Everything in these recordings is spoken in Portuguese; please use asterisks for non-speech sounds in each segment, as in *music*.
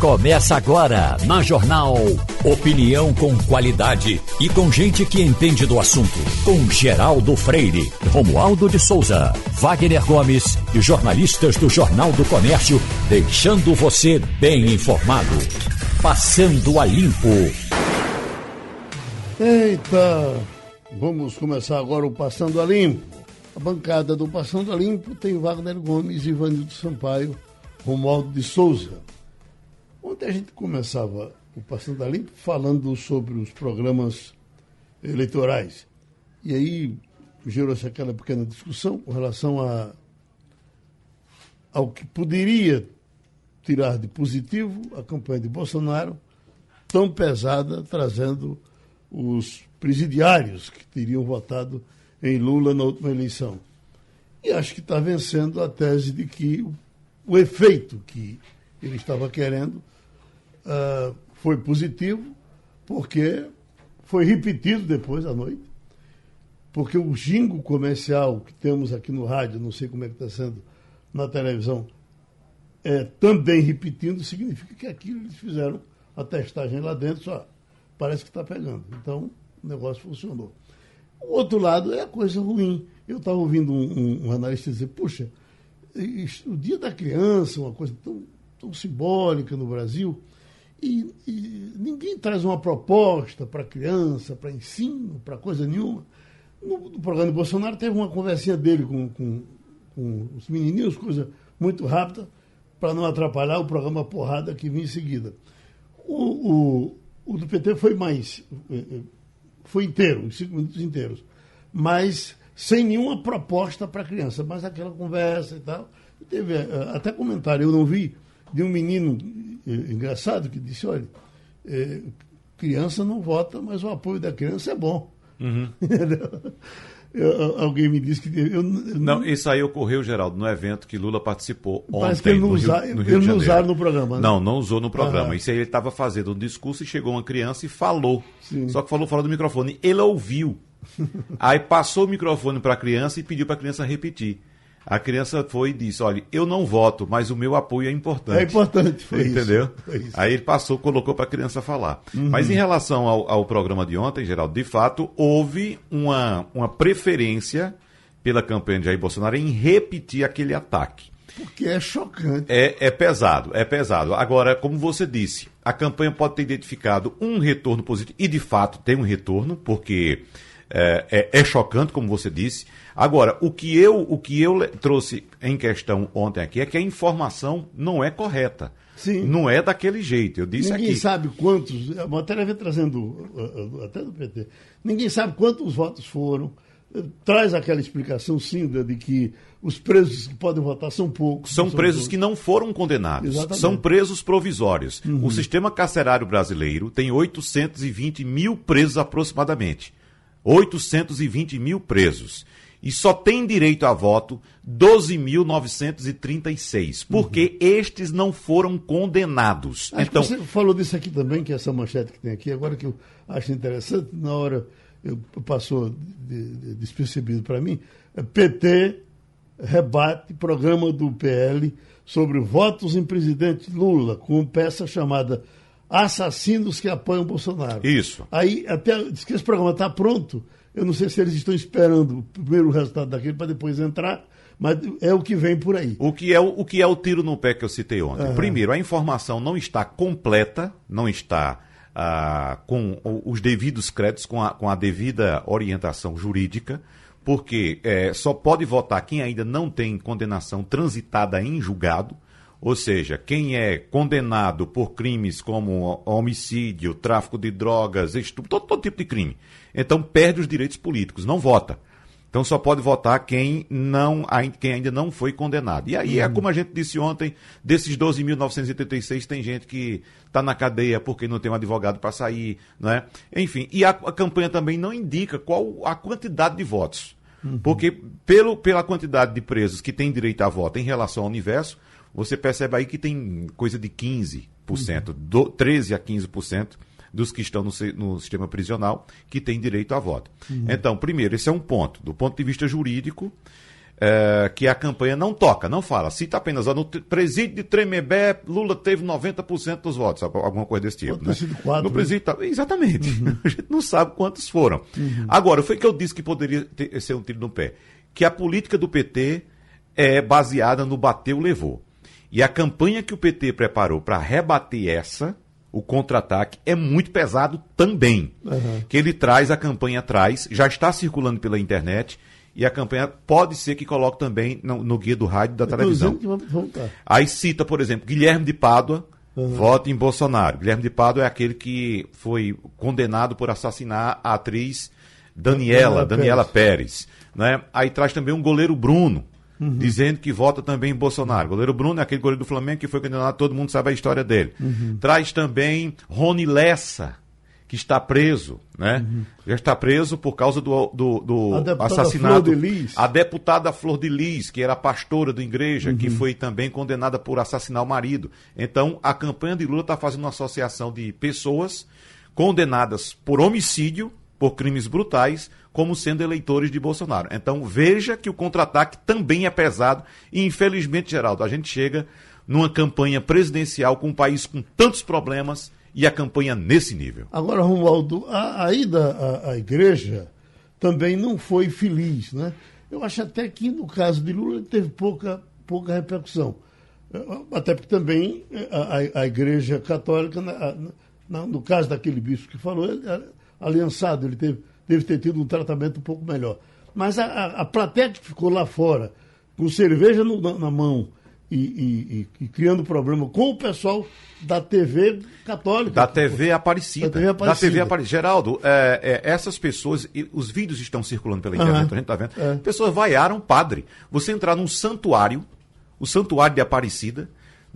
Começa agora na Jornal Opinião com qualidade e com gente que entende do assunto. Com Geraldo Freire, Romualdo de Souza, Wagner Gomes e jornalistas do Jornal do Comércio, deixando você bem informado. Passando a limpo. Eita! Vamos começar agora o Passando a Limpo. A bancada do Passando a Limpo tem Wagner Gomes, Ivanildo Sampaio, Romualdo de Souza. Ontem a gente começava o Passando a Limpo falando sobre os programas eleitorais. E aí gerou-se aquela pequena discussão com relação a, ao que poderia tirar de positivo a campanha de Bolsonaro, tão pesada, trazendo os presidiários que teriam votado em Lula na última eleição. E acho que está vencendo a tese de que o, o efeito que ele estava querendo uh, foi positivo, porque foi repetido depois à noite, porque o jingo comercial que temos aqui no rádio, não sei como é que está sendo na televisão, é, também repetindo, significa que aquilo eles fizeram a testagem lá dentro, só parece que está pegando. Então, o negócio funcionou. O outro lado é a coisa ruim. Eu estava ouvindo um, um, um, analista dizer, puxa, o dia da criança, uma coisa tão, tão simbólica no Brasil, e, e ninguém traz uma proposta para criança, para ensino, para coisa nenhuma. No, no, programa do Bolsonaro teve uma conversinha dele com, com, com os menininhos, coisa muito rápida, para não atrapalhar o programa Porrada que vinha em seguida. O, o, o do PT foi mais. Eh, eh, foi inteiro, em cinco minutos inteiros. Mas sem nenhuma proposta para a criança, mas aquela conversa e tal. Teve eh, até comentário, eu não vi, de um menino engraçado que disse: olha, criança não vota, mas o apoio da criança é bom. Uhum. *laughs* Eu, alguém me disse que. Eu, eu não, isso aí ocorreu, Geraldo, no evento que Lula participou ontem. Que ele não, usa, Rio, no Rio ele não usaram no programa. Né? Não, não usou no programa. Isso aí ele estava fazendo um discurso e chegou uma criança e falou. Sim. Só que falou fora do microfone. Ele ouviu. *laughs* aí passou o microfone para a criança e pediu para a criança repetir. A criança foi e disse: Olha, eu não voto, mas o meu apoio é importante. É importante, foi Entendeu? Isso, foi isso. Aí ele passou, colocou para a criança falar. Uhum. Mas em relação ao, ao, programa de ontem, Geraldo, de fato, houve uma, uma preferência pela campanha de Jair Bolsonaro em repetir aquele ataque. Porque é chocante. É, é pesado, é pesado. Agora, como você disse, a campanha pode ter identificado um retorno positivo, e de fato tem um retorno, porque é, é, é chocante, como você disse. Agora, o que eu, o que eu trouxe em questão ontem aqui é que a informação não é correta. Sim. Não é daquele jeito. Eu disse Ninguém aqui. sabe quantos. A matéria vem trazendo, até do PT. Ninguém sabe quantos votos foram. Traz aquela explicação, sim, de que os presos que podem votar são poucos. São, presos todos. que não foram condenados. Exatamente. São presos provisórios. Uhum. O sistema carcerário brasileiro tem 820 mil presos aproximadamente. 820 mil presos e só tem direito a voto 12.936, porque uhum. estes não foram condenados. Acho então, você falou disso aqui também, que é essa manchete que tem aqui, agora que eu acho interessante, na hora eu, passou de, de, despercebido para mim, é PT rebate programa do PL sobre votos em presidente Lula, com peça chamada Assassinos que apoiam Bolsonaro. Isso. Aí até diz que esse programa está pronto eu não sei se eles estão esperando primeiro o resultado daquele para depois entrar, mas é o que vem por aí. O que é o, o, que é o tiro no pé que eu citei ontem? Uhum. Primeiro, a informação não está completa, não está ah, com os devidos créditos, com a, com a devida orientação jurídica, porque é, só pode votar quem ainda não tem condenação transitada em julgado. Ou seja, quem é condenado por crimes como homicídio, tráfico de drogas, estupro, todo, todo tipo de crime, então perde os direitos políticos, não vota. Então só pode votar quem, não, quem ainda não foi condenado. E aí é uhum. como a gente disse ontem, desses 12.986 tem gente que está na cadeia porque não tem um advogado para sair, né? Enfim, e a, a, campanha também não indica qual a quantidade de votos. Uhum. Porque pelo, pela quantidade de presos que têm direito a voto em relação ao universo, você percebe aí que tem coisa de 15%, uhum. do, 13% a 15% dos que estão no, no, sistema prisional que têm direito a voto. Uhum. Então, primeiro, esse é um ponto. Do ponto de vista jurídico, é, que a campanha não toca, não fala. Cita apenas, ó, no presídio de Tremembé, Lula teve 90% dos votos, alguma coisa desse tipo. Né? Quatro, no presídio, né? exatamente. Uhum. *laughs* A gente não sabe quantos foram. Uhum. Agora, foi que eu disse que poderia ter, ser um tiro no pé. Que a política do PT é baseada no bateu, levou. E a campanha que o PT preparou para rebater essa, o contra-ataque, é muito pesado também. Uhum. Que ele traz, a campanha traz, já está circulando pela internet, e a campanha pode ser que coloque também no, no guia do rádio da televisão. Aí cita, por exemplo, Guilherme de Pádua, uhum. vote em Bolsonaro. Guilherme de Pádua é aquele que foi condenado por assassinar a atriz Daniela, Daniela, Daniela Pérez. Pérez né? Aí traz também um goleiro Bruno, Uhum. dizendo que vota também em Bolsonaro. O goleiro Bruno é aquele goleiro do Flamengo que foi condenado, todo mundo sabe a história dele. Uhum. Traz também Rony Lessa, que está preso, né? Uhum. Já está preso por causa do, do, do a assassinato. A deputada Flor de Lis, que era pastora da igreja, que foi também condenada por assassinar o marido. Então, a campanha de Lula está fazendo uma associação de pessoas condenadas por homicídio, por crimes brutais, como sendo eleitores de Bolsonaro. Então veja que o contra-ataque também é pesado e, infelizmente, Geraldo, a gente chega numa campanha presidencial com um país com tantos problemas e a campanha nesse nível. Agora, Romualdo, a, a ida à, à igreja também não foi feliz, né? Eu acho até que no caso de Lula teve pouca, pouca repercussão. Até porque também a, a, a Igreja Católica, no caso daquele bispo que falou, ele, aliançado, ele teve deve ter tido um tratamento um pouco melhor. Mas a, a, a plateia que ficou lá fora, com cerveja no, na, na, mão e, e, e, e, criando problema com o pessoal da TV católica. Da TV Aparecida. Da TV Aparecida. Da TV Aparecida. Geraldo, é, é, essas pessoas, os vídeos estão circulando pela internet, uhum. a gente está vendo, é. pessoas vaiaram padre. Você entrar num santuário, o santuário de Aparecida,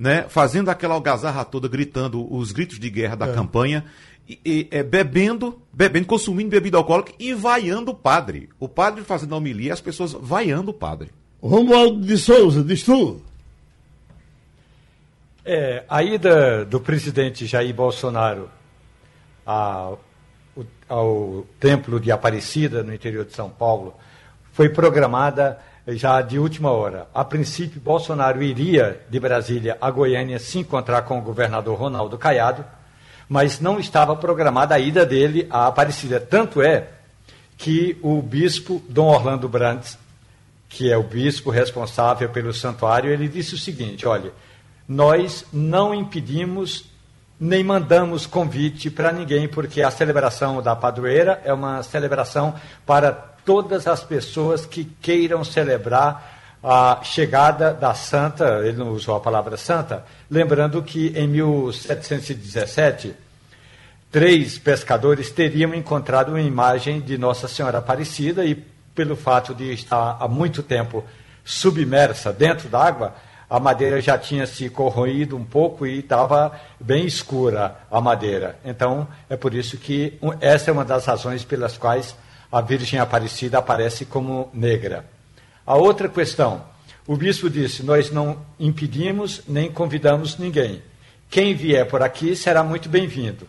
né, fazendo aquela algazarra toda, gritando os gritos de guerra da é. campanha, e, e, é, bebendo, bebendo, consumindo bebida alcoólica e vaiando o padre. O padre fazendo a homilia e as pessoas vaiando o padre. Romualdo de Souza, diz tu. É, a ida do presidente Jair Bolsonaro ao, ao Templo de Aparecida, no interior de São Paulo, foi programada já de última hora. A princípio, Bolsonaro iria de Brasília a Goiânia se encontrar com o governador Ronaldo Caiado mas não estava programada a ida dele à Aparecida. Tanto é que o bispo Dom Orlando Brandes, que é o bispo responsável pelo santuário, ele disse o seguinte: olha, nós não impedimos nem mandamos convite para ninguém, porque a celebração da padroeira é uma celebração para todas as pessoas que queiram celebrar a chegada da santa, ele não usou a palavra santa, lembrando que em 1717 três pescadores teriam encontrado uma imagem de Nossa Senhora Aparecida e, pelo fato de estar há muito tempo submersa dentro d'água, a madeira já tinha se corroído um pouco e estava bem escura a madeira. Então, é por isso que essa é uma das razões pelas quais a Virgem Aparecida aparece como negra. A outra questão, o bispo disse: Nós não impedimos nem convidamos ninguém. Quem vier por aqui será muito bem-vindo.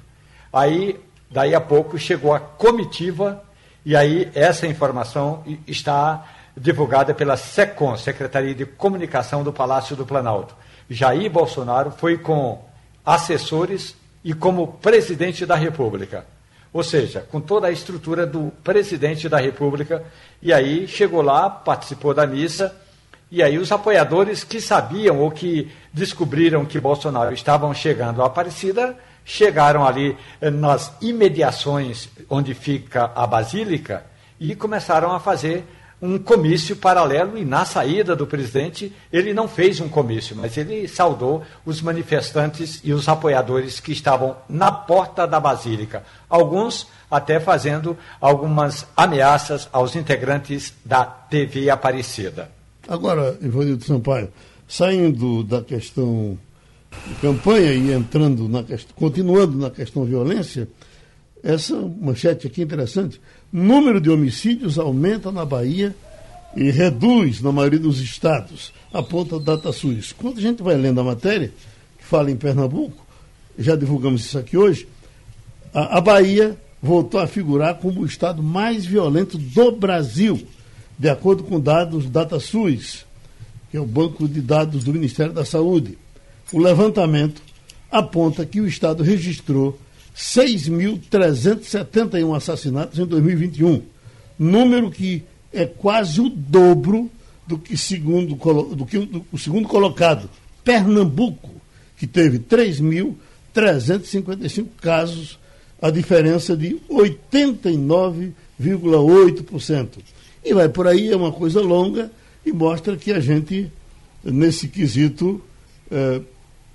Aí, daí a pouco, chegou a comitiva, e aí essa informação está divulgada pela SECOM, Secretaria de Comunicação do Palácio do Planalto. Jair Bolsonaro foi com assessores e como presidente da República. Ou seja, com toda a estrutura do presidente da República. E aí chegou lá, participou da missa. E aí os apoiadores que sabiam ou que descobriram que Bolsonaro estavam chegando à Aparecida chegaram ali eh, nas imediações onde fica a Basílica e começaram a fazer um comício paralelo e na saída do presidente ele não fez um comício, mas ele saudou os manifestantes e os apoiadores que estavam na porta da Basílica, alguns até fazendo algumas ameaças aos integrantes da TV Aparecida. Agora, Ivanildo Sampaio, saindo da questão campanha e entrando na continuando na questão violência, essa manchete aqui é interessante. Número de homicídios aumenta na Bahia e reduz na maioria dos estados, aponta DataSUS. Quando a gente vai lendo a matéria, que fala em Pernambuco, já divulgamos isso aqui hoje, a, a Bahia voltou a figurar como o estado mais violento do Brasil De acordo com dados DataSUS, que é o banco de dados do Ministério da Saúde, o levantamento aponta que o Estado registrou 6.371 assassinatos em 2021, número que é quase o dobro do que, segundo, do que o segundo colocado, Pernambuco, que teve 3.355 casos, a diferença de 89,8%. E vai por aí, é uma coisa longa e mostra que a gente, nesse quesito,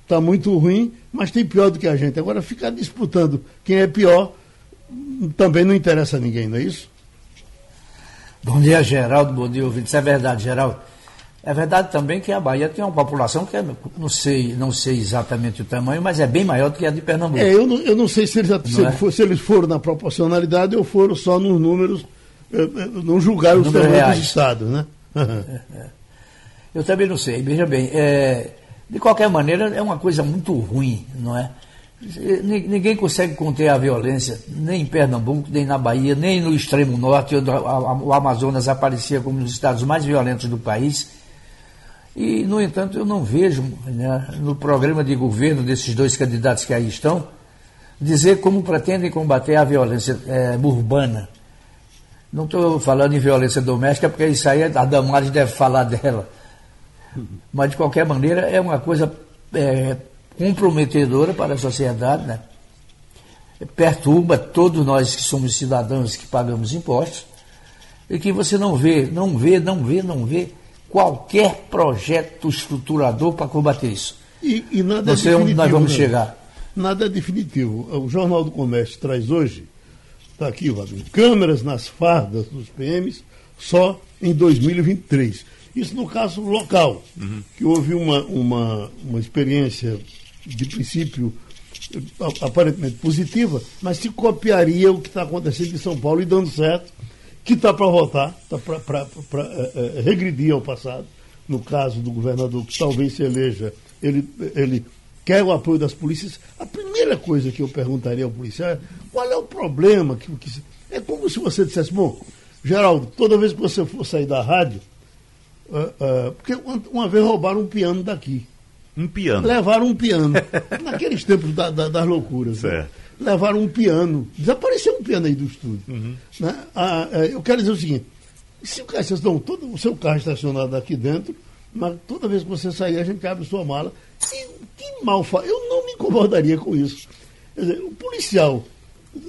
está muito ruim, mas tem pior do que a gente. Agora, ficar disputando quem é pior também não interessa a ninguém, não é isso? Bom dia, Geraldo. Bom dia, ouvintes. Isso é verdade, Geraldo. É verdade também que a Bahia tem uma população que é, não sei, não sei exatamente o tamanho, mas é bem maior do que a de Pernambuco. É, eu não, eu não sei se eles, se, é? for, se eles foram na proporcionalidade ou foram só nos números, eh, eh, não julgaram os tamanhos dos estados, né? *laughs* Eu também não sei. Veja bem, é, de qualquer maneira, é uma coisa muito ruim, não é? Ninguém consegue conter a violência, nem em Pernambuco, nem na Bahia, nem no extremo norte, onde o Amazonas aparecia como um dos estados mais violentos do país. E, no entanto, eu não vejo né, no programa de governo desses dois candidatos que aí estão dizer como pretendem combater a violência é, urbana. Não estou falando em violência doméstica, porque isso aí a Damares deve falar dela. Mas, de qualquer maneira, é uma coisa é, comprometedora para a sociedade, né? perturba todos nós que somos cidadãos que pagamos impostos, e que você não vê, não vê, não vê, não vê qualquer projeto estruturador para combater isso. E, e nada não sei onde nós vamos né? chegar. Nada é definitivo. O Jornal do Comércio traz hoje, está aqui, Wagner, câmeras nas fardas dos PMs só em 2023. Isso no caso local, uhum. que houve uma, uma, uma experiência de princípio aparentemente positiva, mas se copiaria o que está acontecendo em São Paulo e dando certo, que está para voltar, está para é, é, regredir ao passado. No caso do governador que talvez se eleja, ele, ele quer o apoio das polícias. A primeira coisa que eu perguntaria ao policial é qual é o problema? Que, que, é como se você dissesse, bom, Geraldo, toda vez que você for sair da rádio, uh, uh, porque uma, vez roubaram um piano daqui. Um piano. Levaram um piano. *laughs* Naqueles tempos da, da, das loucuras. Né? Levaram um piano. Desapareceu um piano aí do estúdio. Uhum. Né? Ah, é, eu quero dizer o seguinte: se o carro, vocês estão todo o seu carro estacionado aqui dentro, mas toda vez que você sair, a gente abre sua mala. E que mal faz. Eu não me incomodaria com isso. Dizer, o policial,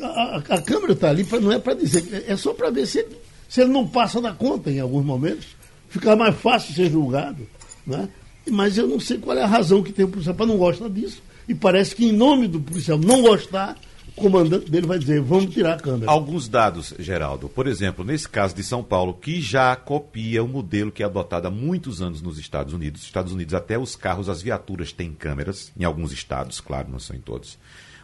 a, a câmera está ali, pra, não é para dizer, é só para ver se ele, se ele não passa da conta em alguns momentos. Ficar mais fácil ser julgado. Né? mas eu não sei qual é a razão que tem o policial para não gostar disso. E parece que, em nome do policial não gostar, o comandante dele vai dizer: vamos tirar a câmera. Alguns dados, Geraldo. Por exemplo, nesse caso de São Paulo, que já copia o modelo que é adotado há muitos anos nos Estados Unidos. Estados Unidos, até os carros, as viaturas têm câmeras, em alguns estados, claro, não são em todos.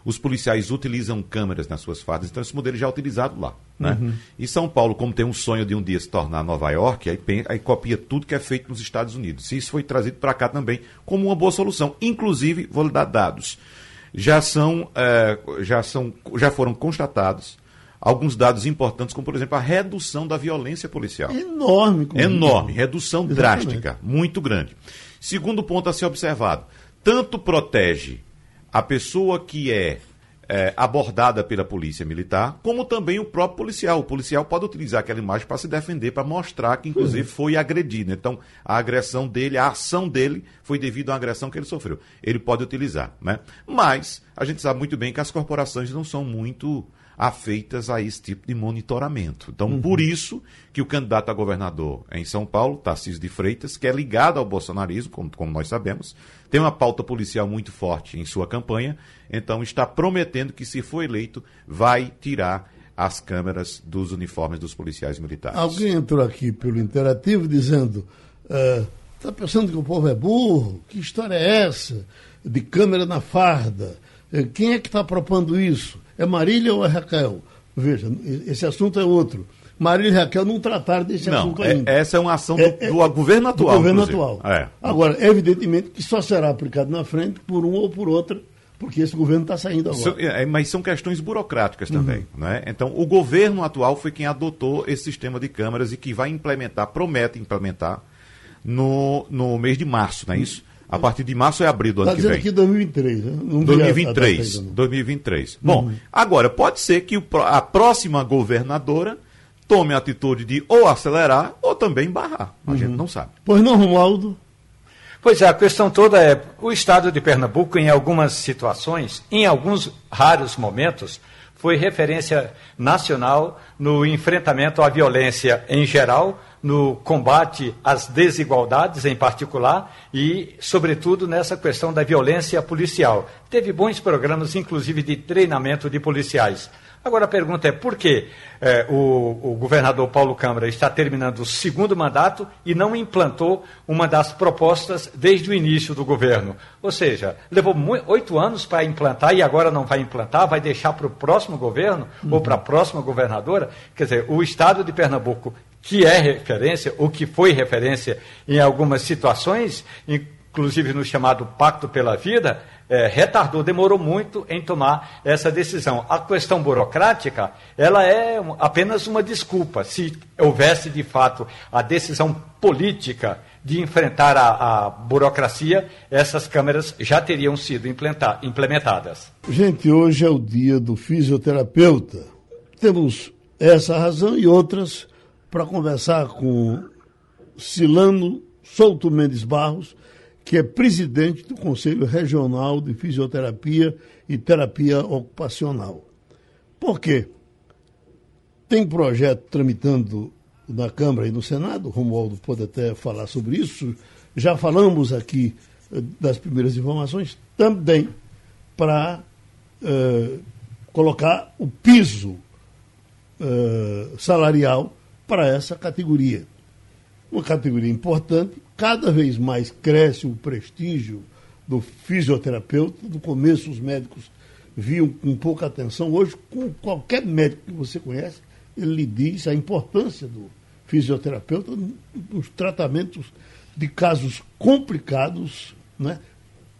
Os policiais utilizam câmeras nas suas fardas, então esse modelo já é utilizado lá. Né? Uhum. E São Paulo, como tem um sonho de um dia se tornar Nova York, aí, aí copia tudo que é feito nos Estados Unidos. E isso foi trazido para cá também como uma boa solução. Inclusive, vou lhe dar dados. Já são, é, já são, já foram constatados alguns dados importantes, como por exemplo a redução da violência policial. Enorme. Enorme, redução Exatamente. drástica, muito grande. Segundo ponto a ser observado, tanto protege a pessoa que é, é, abordada pela polícia militar, como também o próprio policial. O policial pode utilizar aquela imagem para se defender, para mostrar que, inclusive, uhum. foi agredido. Então, a agressão dele, a ação dele, foi devido à agressão que ele sofreu. Ele pode utilizar, né? Mas a gente sabe muito bem que as corporações não são muito afeitas a esse tipo de monitoramento. Então, uhum. por isso que o candidato a governador em São Paulo, Tarcísio de Freitas, que é ligado ao bolsonarismo, como, como nós sabemos, tem uma pauta policial muito forte em sua campanha, então está prometendo que, se for eleito, vai tirar as câmeras dos uniformes dos policiais militares. Alguém entrou aqui pelo interativo dizendo: está é, pensando que o povo é burro? Que história é essa? De câmera na farda? É, quem é que está propondo isso? É Marília ou é Raquel? Veja, esse assunto é outro. Marília e Raquel não trataram desse não, assunto é, ainda. Essa é uma ação do, é, é, do governo atual. Do governo atual. É. Agora, evidentemente que só será aplicado na frente por um ou por outra porque esse governo está saindo agora. É, mas são questões burocráticas também. Uhum. Né? Então, o governo atual foi quem adotou esse sistema de câmaras e que vai implementar, promete implementar, no, no mês de março, não é isso? A partir de março é abril do ano tá que vem. aqui 2023, né? Não 2023. 2023. Bom, uhum. agora, pode ser que a próxima governadora tome a atitude de ou acelerar ou também barrar. A uhum. gente não sabe. Pois não, Romualdo? Pois é, a questão toda é: o estado de Pernambuco, em algumas situações, em alguns raros momentos, foi referência nacional no enfrentamento à violência em geral, no combate às desigualdades em particular e, sobretudo, nessa questão da violência policial. Teve bons programas, inclusive, de treinamento de policiais. Agora a pergunta é por que é, o, o, governador Paulo Câmara está terminando o segundo mandato e não implantou uma das propostas desde o início do governo? Ou seja, levou oito anos para implantar e agora não vai implantar, vai deixar para o próximo governo uhum. ou para a próxima governadora? Quer dizer, o estado de Pernambuco, que é referência, ou que foi referência em algumas situações, inclusive no chamado Pacto pela Vida, é, retardou, demorou muito em tomar essa decisão. A questão burocrática, ela é apenas uma desculpa. Se houvesse, de fato, a decisão política de enfrentar a, a burocracia, essas câmeras já teriam sido implementadas. Gente, hoje é o dia do fisioterapeuta. Temos essa razão e outras para conversar com Silano Souto Mendes Barros, que é presidente do Conselho Regional de Fisioterapia e Terapia Ocupacional. Por quê? Tem projeto tramitando na Câmara e no Senado, o Romualdo pode até falar sobre isso. Já falamos aqui eh, das primeiras informações, também para uh, colocar o piso uh, salarial para essa categoria. Uma categoria importante cada vez mais cresce o prestígio do fisioterapeuta. No começo, os médicos viam com pouca atenção. Hoje, com qualquer médico que você conhece, ele lhe diz a importância do fisioterapeuta nos tratamentos de casos complicados. Né?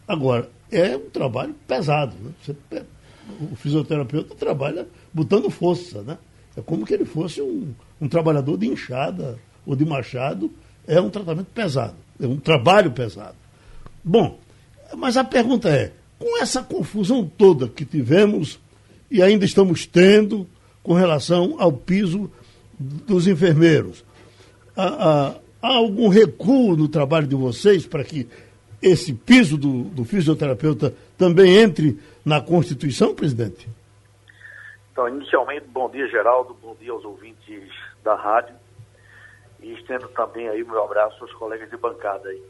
Agora, é um trabalho pesado. Né? Você, o fisioterapeuta trabalha botando força. Né? É como que ele fosse um, um trabalhador de enxada ou de machado é um tratamento pesado, é um trabalho pesado. Bom, mas a pergunta é: com essa confusão toda que tivemos e ainda estamos tendo com relação ao piso dos enfermeiros, há, há, há algum recuo no trabalho de vocês para que esse piso do, do fisioterapeuta também entre na Constituição, presidente? Então, inicialmente, bom dia, Geraldo, bom dia aos ouvintes da rádio. E estendo também aí o meu abraço aos colegas de bancada aí.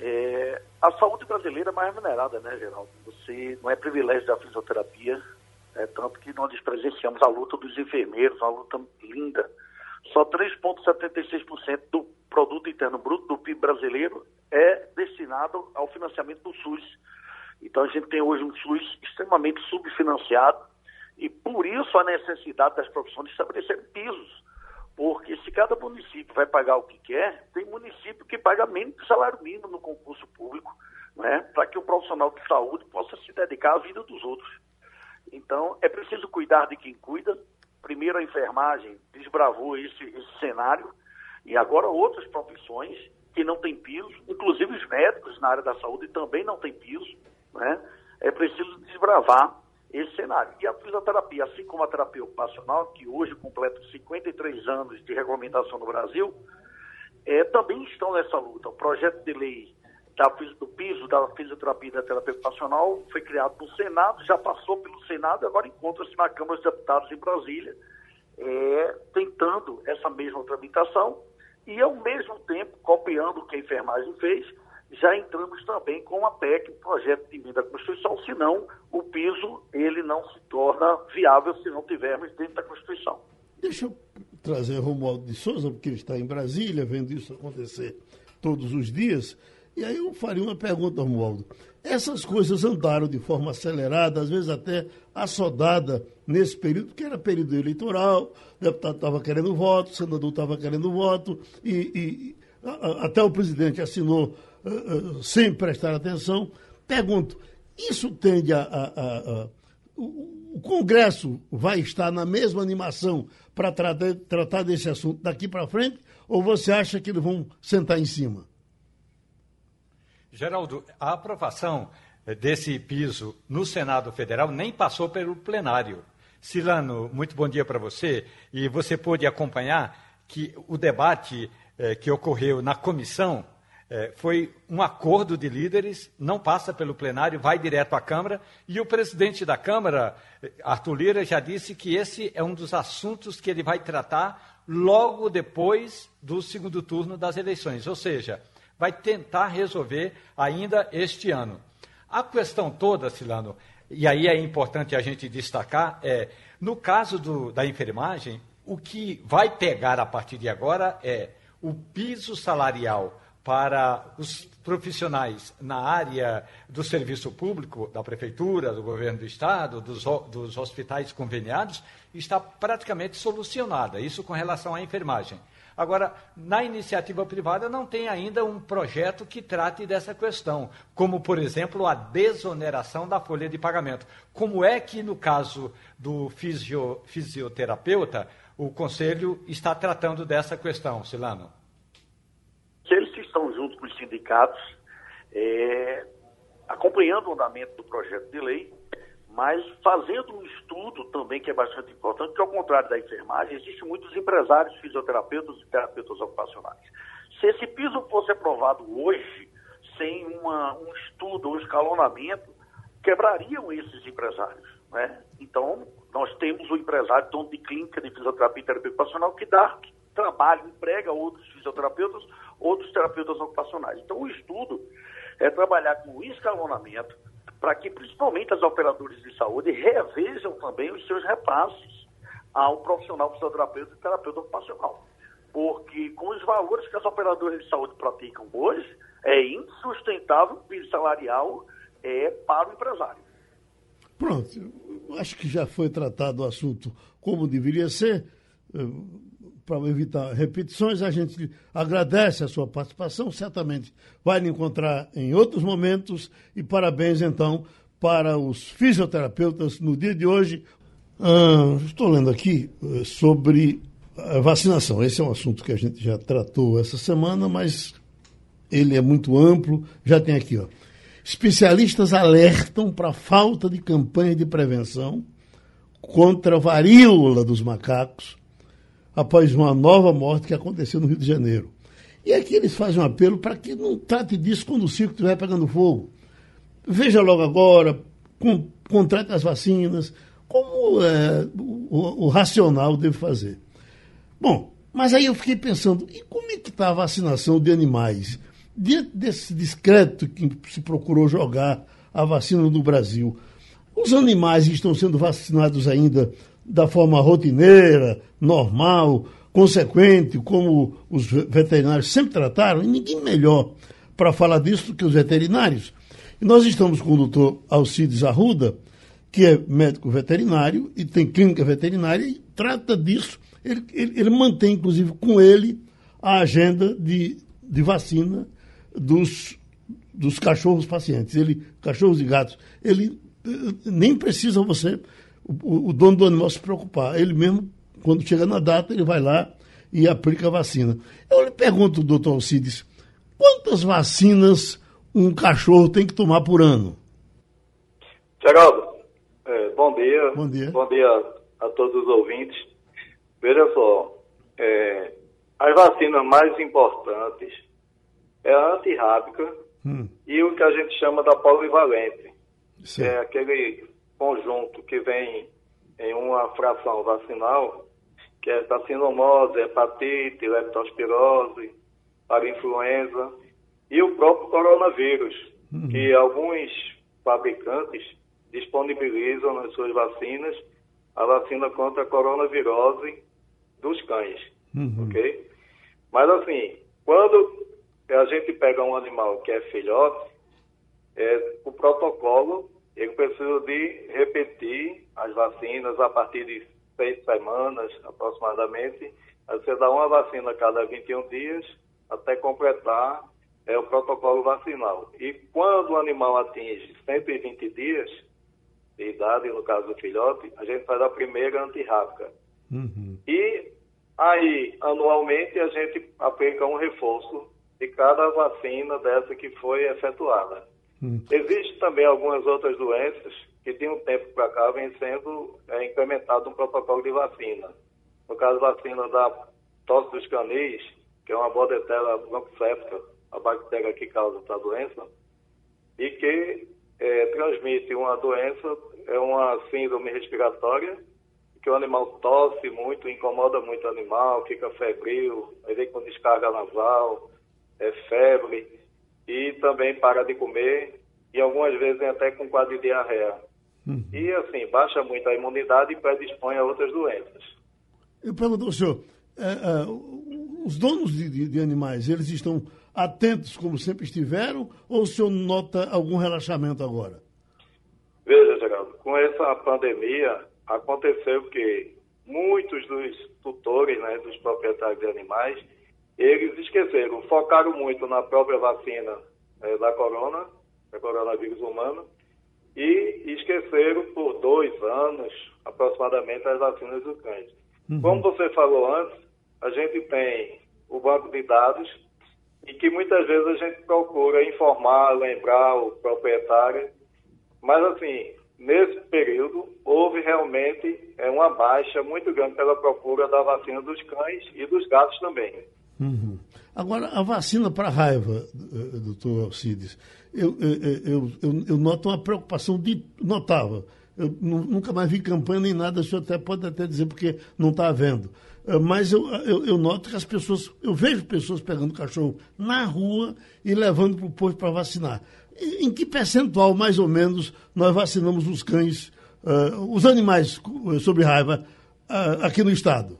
É, a saúde brasileira é mais remunerada, né, Geraldo? Você não é privilégio da fisioterapia, é, tanto que nós presenciamos a luta dos enfermeiros, uma luta linda. Só 3,76% do produto interno bruto do PIB brasileiro é destinado ao financiamento do SUS. Então a gente tem hoje um SUS extremamente subfinanciado e por isso a necessidade das profissões de estabelecer pisos porque se cada município vai pagar o que quer, tem município que paga menos que salário mínimo no concurso público, né, para que o profissional de saúde possa se dedicar à vida dos outros. Então, é preciso cuidar de quem cuida. Primeiro, a enfermagem desbravou esse, esse cenário, e agora outras profissões que não têm piso, inclusive os médicos na área da saúde também não têm piso. Né? É preciso desbravar esse cenário. E a fisioterapia, assim como a terapia ocupacional, que hoje completa 53 anos de regulamentação no Brasil, é, também estão nessa luta. O projeto de lei da, do piso da fisioterapia e da terapia ocupacional foi criado no Senado, já passou pelo Senado agora encontra-se na Câmara dos Deputados em Brasília, é, tentando essa mesma tramitação e, ao mesmo tempo, copiando o que a enfermagem fez, já entramos também com a PEC, um projeto de emenda à Constituição, senão o piso ele não se torna viável se não tivermos dentro da Constituição. Deixa eu trazer Romualdo de Souza, porque ele está em Brasília, vendo isso acontecer todos os dias. E aí eu faria uma pergunta, Romualdo. Essas coisas andaram de forma acelerada, às vezes até assodada nesse período, que era período eleitoral, o deputado estava querendo voto, o senador estava querendo voto, e, e a, a, até o presidente assinou sem prestar atenção. Pergunto, Isso tende a. a, a, a o, o, Congresso vai estar na mesma animação para tratar, tratar desse assunto daqui para frente? Ou você acha que eles vão sentar em cima? Geraldo, a aprovação desse piso no Senado Federal nem passou pelo plenário. Silano, muito bom dia para você. E você pôde acompanhar que o debate eh, que ocorreu na comissão eh, foi um acordo de líderes, não passa pelo plenário, vai direto à Câmara. E o presidente da Câmara, Arthur Lira, já disse que esse é um dos assuntos que ele vai tratar logo depois do segundo turno das eleições. Ou seja, vai tentar resolver ainda este ano. A questão toda, Silano, e aí é importante a gente destacar, é, no caso do, da enfermagem, o que vai pegar a partir de agora é o piso salarial para os profissionais na área do serviço público, da prefeitura, do governo do estado, dos, dos hospitais conveniados, está praticamente solucionada. Isso com relação à enfermagem. Agora, na iniciativa privada não tem ainda um projeto que trate dessa questão, como, por exemplo, a desoneração da folha de pagamento. Como é que, no caso do fisio, fisioterapeuta, o Conselho está tratando dessa questão, Silano? Eles estão junto com os sindicatos, é, acompanhando o andamento do projeto de lei mas fazendo um estudo também que é bastante importante, que ao contrário da enfermagem, existem muitos empresários, fisioterapeutas e terapeutas ocupacionais. Se esse piso fosse aprovado hoje, sem uma, um estudo um escalonamento, quebrariam esses empresários. Né? Então, nós temos o empresário dono de clínica de fisioterapia e terapia ocupacional que dá trabalho, emprega outros fisioterapeutas, outros terapeutas ocupacionais. Então, o estudo é trabalhar com escalonamento, para que principalmente as operadoras de saúde revejam também os seus repasses ao profissional fisioterapeuta e terapeuta ocupacional. Porque com os valores que as operadoras de saúde praticam hoje, é insustentável o piso salarial é, para o empresário. Pronto, acho que já foi tratado o assunto como deveria ser para evitar repetições, a gente agradece a sua participação, certamente vai lhe encontrar em outros momentos e parabéns então para os fisioterapeutas no dia de hoje. Ah, estou lendo aqui eh, sobre vacinação. Esse é um assunto que a gente já tratou essa semana, mas ele é muito amplo. Já tem aqui, ó. Especialistas alertam para a falta de campanha de prevenção contra a varíola dos macacos após uma nova morte que aconteceu no Rio de Janeiro. E aqui eles fazem um apelo para que não trate disso quando o circo estiver pegando fogo. Veja logo agora, com, contrate as vacinas, como é, o, o, racional deve fazer. Bom, mas aí eu fiquei pensando, e como é que está a vacinação de animais? Diante desse discreto que se procurou jogar a vacina no Brasil, os animais estão sendo vacinados ainda da forma rotineira, normal, consequente, como os veterinários sempre trataram, e ninguém melhor para falar disso do que os veterinários. E nós estamos com o doutor Alcides Arruda, que é médico veterinário e tem clínica veterinária e trata disso. Ele, ele, ele mantém, inclusive, com ele a agenda de, de vacina dos, dos cachorros pacientes. Ele, cachorros e gatos, ele nem precisa você o, o dono do animal se preocupar. Ele mesmo, quando chega na data, ele vai lá e aplica a vacina. Eu lhe pergunto, doutor Alcides, quantas vacinas um cachorro tem que tomar por ano? Geraldo, é, bom dia. Bom dia. Bom dia a, a todos os ouvintes. Veja só, é, as vacinas mais importantes é a antirrábica hum. e o que a gente chama da polivalente. Sim. É aquele conjunto que vem em uma fração vacinal, que é vacinomose, hepatite, leptospirose, para influenza, e o próprio coronavírus, uhum. que alguns fabricantes disponibilizam nas suas vacinas a vacina contra a coronavirose dos cães, uhum. ok? Mas assim, quando a gente pega um animal que é filhote, é, o protocolo ele precisa de repetir as vacinas a partir de seis semanas aproximadamente. Você dá uma vacina a cada 21 dias até completar é o protocolo vacinal. E quando o animal atinge 120 dias de idade, no caso do filhote, a gente faz a primeira antirrábica. Uhum. E aí, anualmente, a gente aplica um reforço de cada vacina dessa que foi efetuada. Uhum. Existem também algumas outras doenças que de um tempo para cá vem sendo é, implementado um protocolo de vacina. No caso, vacina da tosse dos canis, que é uma bodetela bronquicéptica, a bactéria que causa essa doença, e que é, transmite uma doença, é uma síndrome respiratória, que o animal tosse muito, incomoda muito o animal, fica febril, aí vem com descarga nasal, é febre, e também para de comer, e algumas vezes até com quadro de diarreia. Uhum. E assim, baixa muito a imunidade e predispõe a outras doenças. Eu pergunto ao senhor, é, é, os donos de, de, de, animais, eles estão atentos como sempre estiveram ou o senhor nota algum relaxamento agora? Veja, Geraldo, com essa pandemia aconteceu que muitos dos tutores, né, dos proprietários de animais, eles esqueceram, focaram muito na própria vacina é, da corona, da coronavírus humano, e esqueceram por dois anos aproximadamente as vacinas do cães. Uhum. Como você falou antes, a gente tem o banco de dados e que muitas vezes a gente procura informar, lembrar o proprietário, mas assim, nesse período houve realmente é, uma baixa muito grande pela procura da vacina dos cães e dos gatos também. Uhum. Agora, a vacina para raiva, eh, doutor Alcides, eu, eu, eu, eu, noto uma preocupação de, notável. Eu nunca mais vi campanha nem nada, o senhor até pode até dizer porque não está havendo. Eh, mas eu, eu, eu, noto que as pessoas, eu vejo pessoas pegando cachorro na rua e levando para o posto para vacinar. Em que percentual, mais ou menos, nós vacinamos os cães, uh, os animais sobre raiva uh, aqui no Estado?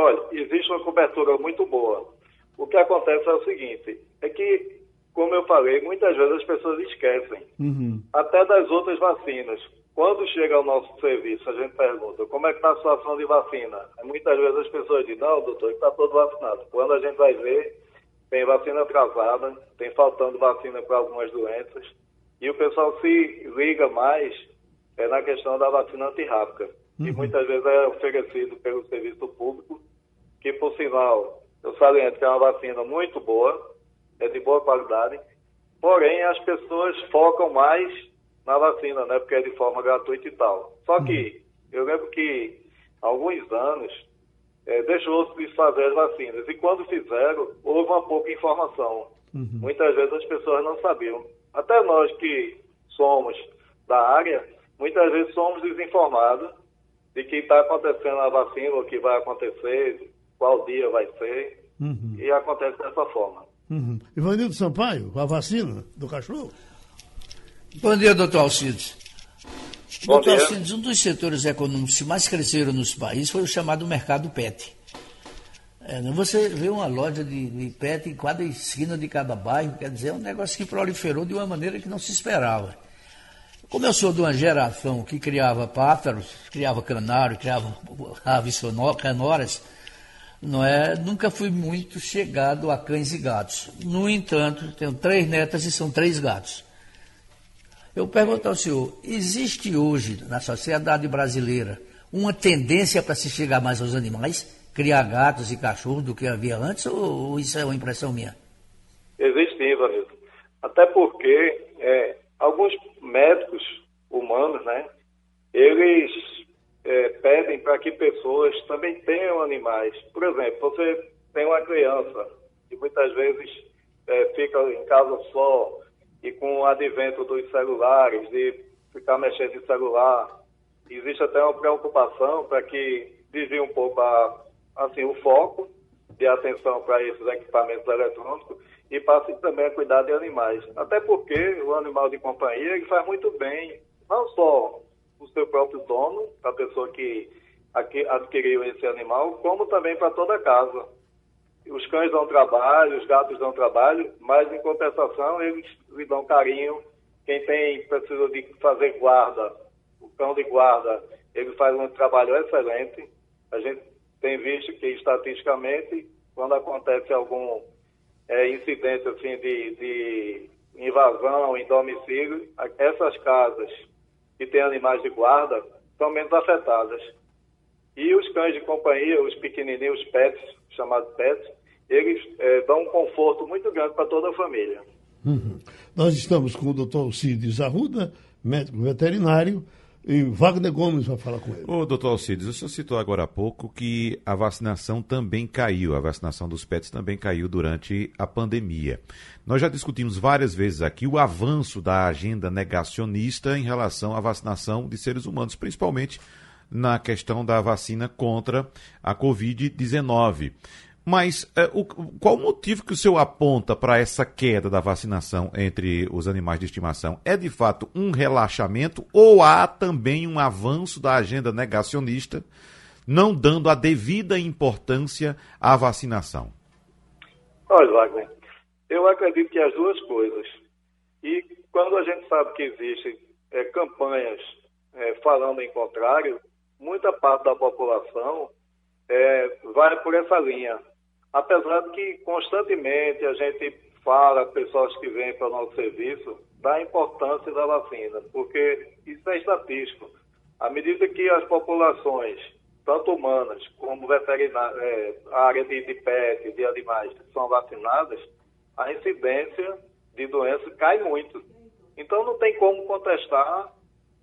Olha, existe uma cobertura muito boa. O que acontece é o seguinte, é que, como eu falei, muitas vezes as pessoas esquecem, uhum. até das outras vacinas. Quando chega ao nosso serviço, a gente pergunta como é que está a situação de vacina. Muitas vezes as pessoas dizem, não, doutor, está todo vacinado. Quando a gente vai ver, tem vacina atrasada, tem faltando vacina para algumas doenças. E o pessoal se liga mais é, na questão da vacina antirrábica, uhum. que muitas vezes é oferecido pelo serviço público que por sinal, eu saliento que é uma vacina muito boa, é de boa qualidade, porém as pessoas focam mais na vacina, né? Porque é de forma gratuita e tal. Só que eu lembro que há alguns anos é, deixou-se de fazer as vacinas. E quando fizeram, houve uma pouca informação. Uhum. Muitas vezes as pessoas não sabiam. Até nós que somos da área, muitas vezes somos desinformados de que está acontecendo a vacina, o que vai acontecer, qual dia vai ser, uhum. e acontece dessa forma. Uhum. Ivanildo Sampaio, a vacina do cachorro? Bom dia, doutor Alcides. Bom doutor dia. Alcides, um dos setores econômicos que mais cresceram nos países foi o chamado mercado PET. É, você vê uma loja de, de, PET em cada esquina de cada bairro, quer dizer, é um negócio que proliferou de uma maneira que não se esperava. Como eu sou de uma geração que criava pássaros, criava canário, criava *laughs* aves canoras, não é? Nunca fui muito chegado a cães e gatos. No entanto, tenho três netas e são três gatos. Eu pergunto ao senhor: existe hoje na sociedade brasileira uma tendência para se chegar mais aos animais, criar gatos e cachorros do que havia antes, ou, isso é uma impressão minha? Existe sim, Vanildo. Até porque é, alguns médicos humanos, né, eles é, pedem para que pessoas também tenham animais. Por exemplo, você tem uma criança que muitas vezes é, fica em casa só e com o advento dos celulares, de ficar mexendo em celular, existe até uma preocupação para que desvie um pouco a, assim, o foco de atenção para esses equipamentos eletrônicos e passe também a cuidar de animais. Até porque o animal de companhia ele faz muito bem, não só o seu próprio dono, a pessoa que adquiriu esse animal, como também para toda a casa. Os cães dão trabalho, os gatos dão trabalho, mas em compensação eles lhe dão carinho. Quem tem precisa de fazer guarda, o cão de guarda, ele faz um trabalho excelente. A gente tem visto que estatisticamente, quando acontece algum é, incidentes assim, de, de invasão em domicílio, essas casas que têm animais de guarda são menos afetadas. E os cães de companhia, os pequenininhos pets, chamados pets, eles é, dão um conforto muito grande para toda a família. Uhum. Nós estamos com o doutor Cid Arruda, médico veterinário, e Wagner Gomes vai falar com ele. Ô, doutor Alcides, o senhor citou agora há pouco que a vacinação também caiu, a vacinação dos pets também caiu durante a pandemia. Nós já discutimos várias vezes aqui o avanço da agenda negacionista em relação à vacinação de seres humanos, principalmente na questão da vacina contra a Covid-19. Mas é, o, qual o motivo que o senhor aponta para essa queda da vacinação entre os animais de estimação? É de fato um relaxamento ou há também um avanço da agenda negacionista, não dando a devida importância à vacinação? Olha, Wagner, eu acredito que as duas coisas. E quando a gente sabe que existem é, campanhas é, falando em contrário, muita parte da população é, vai por essa linha. Apesar de que constantemente a gente fala, pessoas que vêm para o nosso serviço, da importância da vacina, porque isso é estatístico. À medida que as populações, tanto humanas como veterinárias, é, a área de, de pet, de animais, são vacinadas, a incidência de doença cai muito. Então não tem como contestar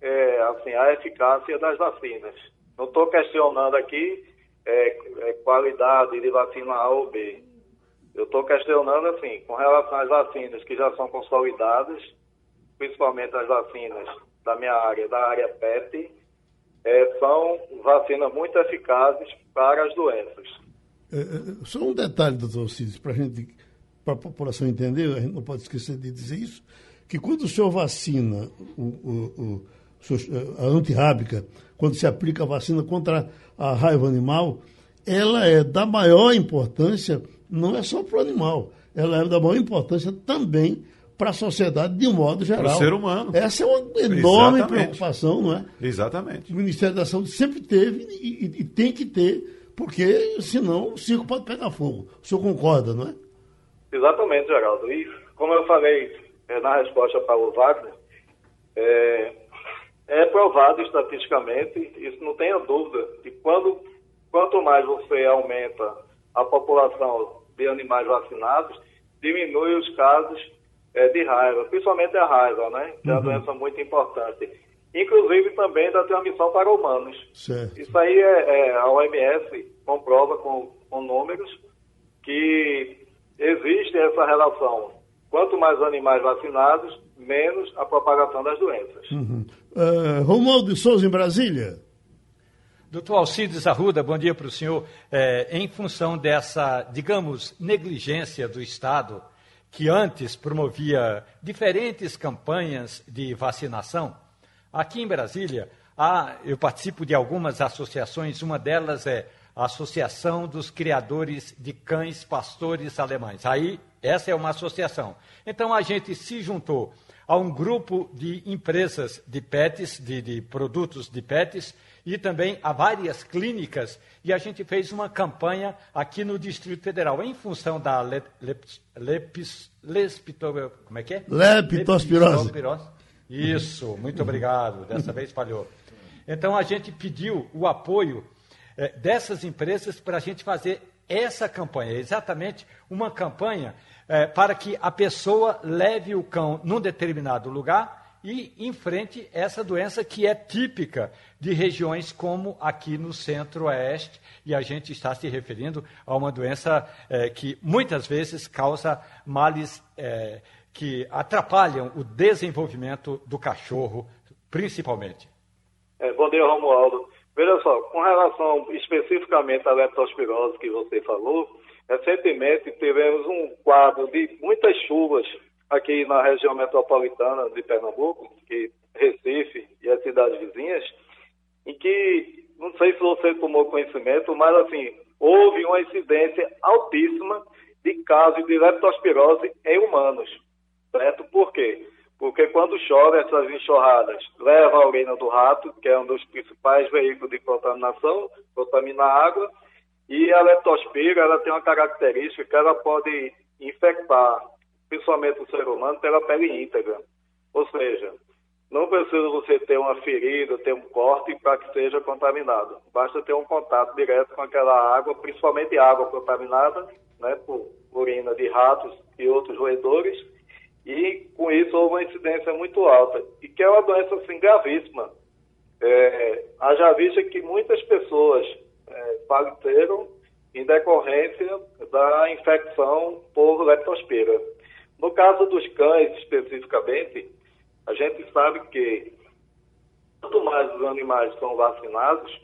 é, assim, a eficácia das vacinas. Não estou questionando aqui é, é, qualidade de vacina A ou B. Eu estou questionando, assim, com relação às vacinas que já são consolidadas, principalmente as vacinas da minha área, da área PET, é, são vacinas muito eficazes para as doenças. É, é só um detalhe, doutor Cid, para gente, para a população entender, a gente não pode esquecer de dizer isso, que quando o senhor vacina o, o, o a antirrábica, quando se aplica a vacina contra a raiva animal, ela é da maior importância, não é só para o animal, ela é da maior importância também para a sociedade de um modo geral. Para o ser humano. Essa é uma enorme Exatamente. preocupação, não é? Exatamente. O Ministério da Saúde sempre teve e, e, e, tem que ter, porque senão o circo pode pegar fogo. O senhor concorda, não é? Exatamente, Geraldo. E como eu falei é, na resposta para o Wagner, é, é provado estatisticamente, isso não tenha dúvida, que quando, quanto mais você aumenta a população de animais vacinados, diminui os casos é, de raiva, principalmente a raiva, né? Que é uma uhum. doença muito importante. Inclusive também da transmissão para humanos. Certo. Isso aí é, é, a OMS comprova com, com números que existe essa relação. Quanto mais animais vacinados, menos a propagação das doenças. Uhum. Uh, Romualdo de Souza, em Brasília. Doutor Alcides Arruda, bom dia para o senhor. É, em função dessa, digamos, negligência do Estado, que antes promovia diferentes campanhas de vacinação, aqui em Brasília, há, eu participo de algumas associações, uma delas é a Associação dos Criadores de Cães Pastores Alemães. Aí, essa é uma associação. Então, a gente se juntou a um grupo de empresas de pets, de, de, produtos de pets, e também a várias clínicas, e a gente fez uma campanha aqui no Distrito Federal, em função da le, lepis, lespito, como é que é? Leptospirose. Isso, muito obrigado, dessa vez falhou. Então a gente pediu o apoio é, dessas empresas para a gente fazer essa campanha, exatamente uma campanha é, para que a pessoa leve o cão num determinado lugar e enfrente essa doença que é típica de regiões como aqui no centro-oeste, e a gente está se referindo a uma doença é, que muitas vezes causa males é, que atrapalham o desenvolvimento do cachorro, principalmente. É, bom dia, Romualdo. Veja só, com relação especificamente à leptospirose que você falou, Recentemente tivemos um quadro de muitas chuvas aqui na região metropolitana de Pernambuco, que Recife e as cidades vizinhas, em que, não sei se você tomou conhecimento, mas assim, houve uma incidência altíssima de casos de leptospirose em humanos. Certo? Por quê? Porque quando chove, essas enxurradas levam a urina do rato, que é um dos principais veículos de contaminação, contamina a água, e a leptospira, ela tem uma característica que ela pode infectar, principalmente o ser humano, pela pele íntegra. Ou seja, não precisa você ter uma ferida, ter um corte para que seja contaminado. Basta ter um contato direto com aquela água, principalmente água contaminada, né, por urina de ratos e outros roedores, e com isso houve uma incidência muito alta, e que é uma doença assim, gravíssima. É, haja vista que muitas pessoas é, em decorrência da infecção por leptospira. No caso dos cães, especificamente, a gente sabe que quanto mais os animais são vacinados,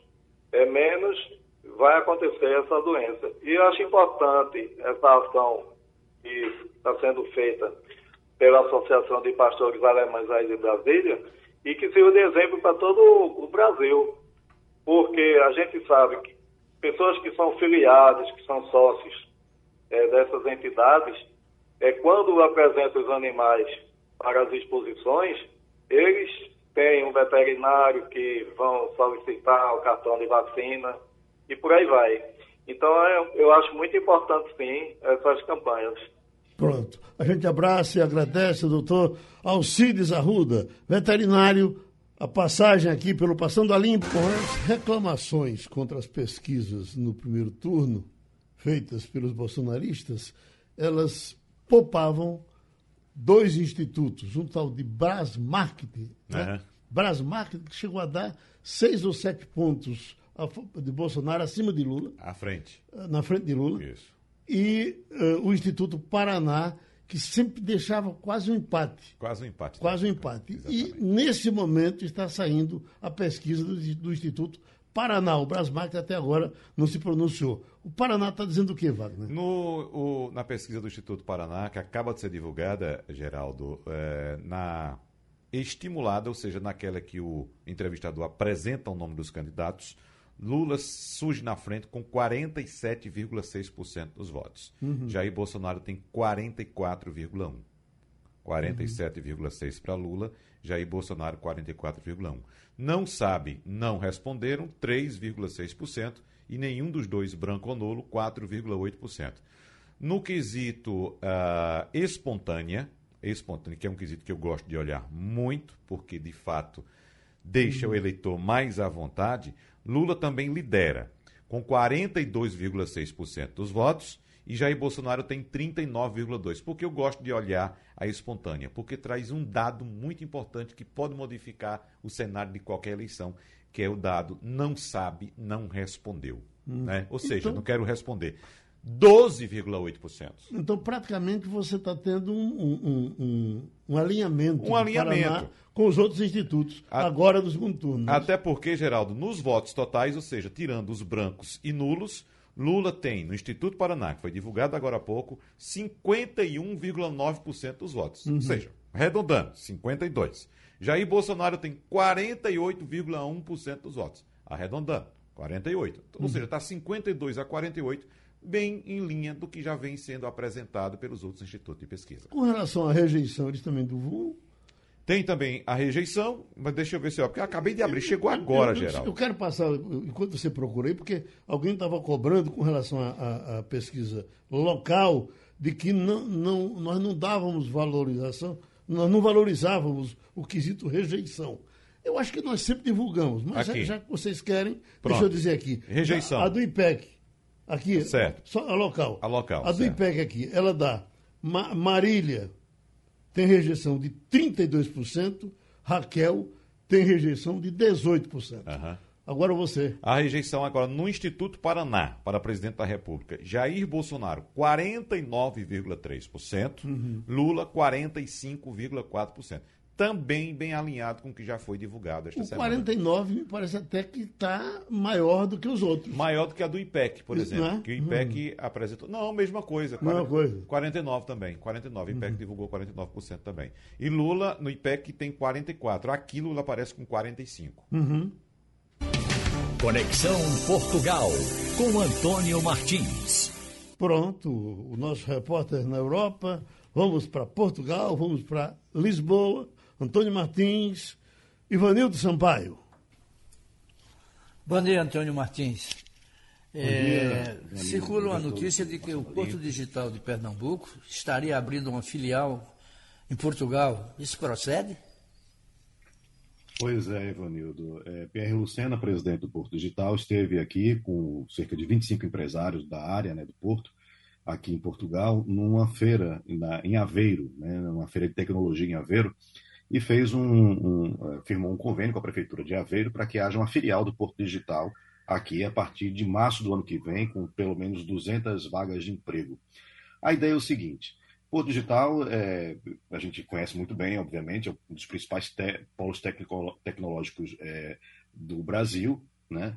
é menos vai acontecer essa doença. E eu acho importante essa ação que está sendo feita pela Associação de Pastores Alemães aí de Brasília e que sirva de exemplo para todo o Brasil. Porque a gente sabe que pessoas que são filiadas, que são sócios é, dessas entidades, é, quando apresentam os animais para as exposições, eles têm um veterinário que vão solicitar o cartão de vacina e por aí vai. Então, é, eu acho muito importante, sim, essas campanhas. Pronto. A gente abraça e agradece doutor Alcides Arruda, veterinário, a passagem aqui pelo Passando a Limpo. As reclamações contra as pesquisas no primeiro turno, feitas pelos bolsonaristas, elas poupavam dois institutos, um tal de Brasmarket, né? Brasmarket, que chegou a dar seis ou sete pontos de Bolsonaro acima de Lula. À frente. Na frente de Lula. Isso. E uh, o Instituto Paraná, que sempre deixava quase um empate. Quase um empate. Quase um empate. Exatamente. E nesse momento está saindo a pesquisa do, do Instituto Paraná. O Brasmarket até agora não se pronunciou. O Paraná está dizendo o quê, Wagner? No, o, na pesquisa do Instituto Paraná, que acaba de ser divulgada, Geraldo, é, na estimulada, ou seja, naquela que o entrevistador apresenta o nome dos candidatos, Lula surge na frente com 47,6% dos votos. Uhum. Jair Bolsonaro tem 44,1%. 47,6% para Lula, Jair Bolsonaro 44,1%. Não sabe, não responderam 3,6% e nenhum dos dois, branco ou nulo, 4,8%. No quesito uh, espontânea, espontânea, que é um quesito que eu gosto de olhar muito, porque de fato deixa uhum. o eleitor mais à vontade, Lula também lidera, com 42,6% dos votos, e Jair Bolsonaro tem 39,2%. Porque eu gosto de olhar a espontânea, porque traz um dado muito importante que pode modificar o cenário de qualquer eleição, que é o dado não sabe, não respondeu. Hum. Né? Ou seja, então... não quero responder. 12,8%. Então, praticamente, você está tendo um, um, um, um, alinhamento, um alinhamento. Com os outros institutos, A... agora do segundo turno. Até porque, Geraldo, nos votos totais, ou seja, tirando os brancos e nulos, Lula tem, no Instituto Paraná, que foi divulgado agora há pouco, 51,9% dos votos. Uhum. Ou seja, arredondando, 52%. Jair Bolsonaro tem 48,1% dos votos. Arredondando, 48%. Ou uhum. seja, está 52 a 48% bem em linha do que já vem sendo apresentado pelos outros institutos de pesquisa. Com relação à rejeição, eles também do? Tem também a rejeição, mas deixa eu ver se. Porque eu acabei de abrir, chegou agora, eu, eu, Eu quero passar, enquanto você procura aí, porque alguém estava cobrando com relação à pesquisa local, de que não, não, nós não dávamos valorização, nós não valorizávamos o quesito rejeição. Eu acho que nós sempre divulgamos, mas já, já, que vocês querem, Pronto. deixa eu dizer aqui. Rejeição. A, a do IPEC, Aqui, certo. Só a local. A local. A do certo. IPEC aqui, ela dá Ma Marília tem rejeição de 32%, Raquel tem rejeição de 18%. Uhum. Agora você. A rejeição agora no Instituto Paraná para presidente da República. Jair Bolsonaro, 49,3%. Uhum. Lula, 45,4% também bem alinhado com o que já foi divulgado esta o semana. 49 me parece até que está maior do que os outros. Maior do que a do IPEC, por exemplo. É? Que o IPEC hum. apresentou. Não, mesma coisa. Mesma 40, coisa. 49 também. 49. O IPEC uhum. divulgou 49% também. E Lula, no IPEC, tem 44. Aqui Lula aparece com 45. Uhum. Conexão Portugal, com Antônio Martins. Pronto, o nosso repórter na Europa. Vamos para Portugal, vamos para Lisboa Antônio Martins, Ivanildo Sampaio. Bom dia, Antônio Martins. É, circula uma notícia de que o Porto Digital de Pernambuco estaria abrindo uma filial em Portugal. Isso procede? Pois é, Ivanildo. É, Pierre Lucena, presidente do Porto Digital, esteve aqui com cerca de 25 empresários da área né, do Porto, aqui em Portugal, numa feira na, em Aveiro, né, uma feira de tecnologia em Aveiro, e fez um, um, firmou um convênio com a Prefeitura de Aveiro para que haja uma filial do Porto Digital aqui a partir de março do ano que vem, com pelo menos 200 vagas de emprego. A ideia é o seguinte: Porto Digital, é, a gente conhece muito bem, obviamente, é um dos principais te polos tecnológicos é, do Brasil, né?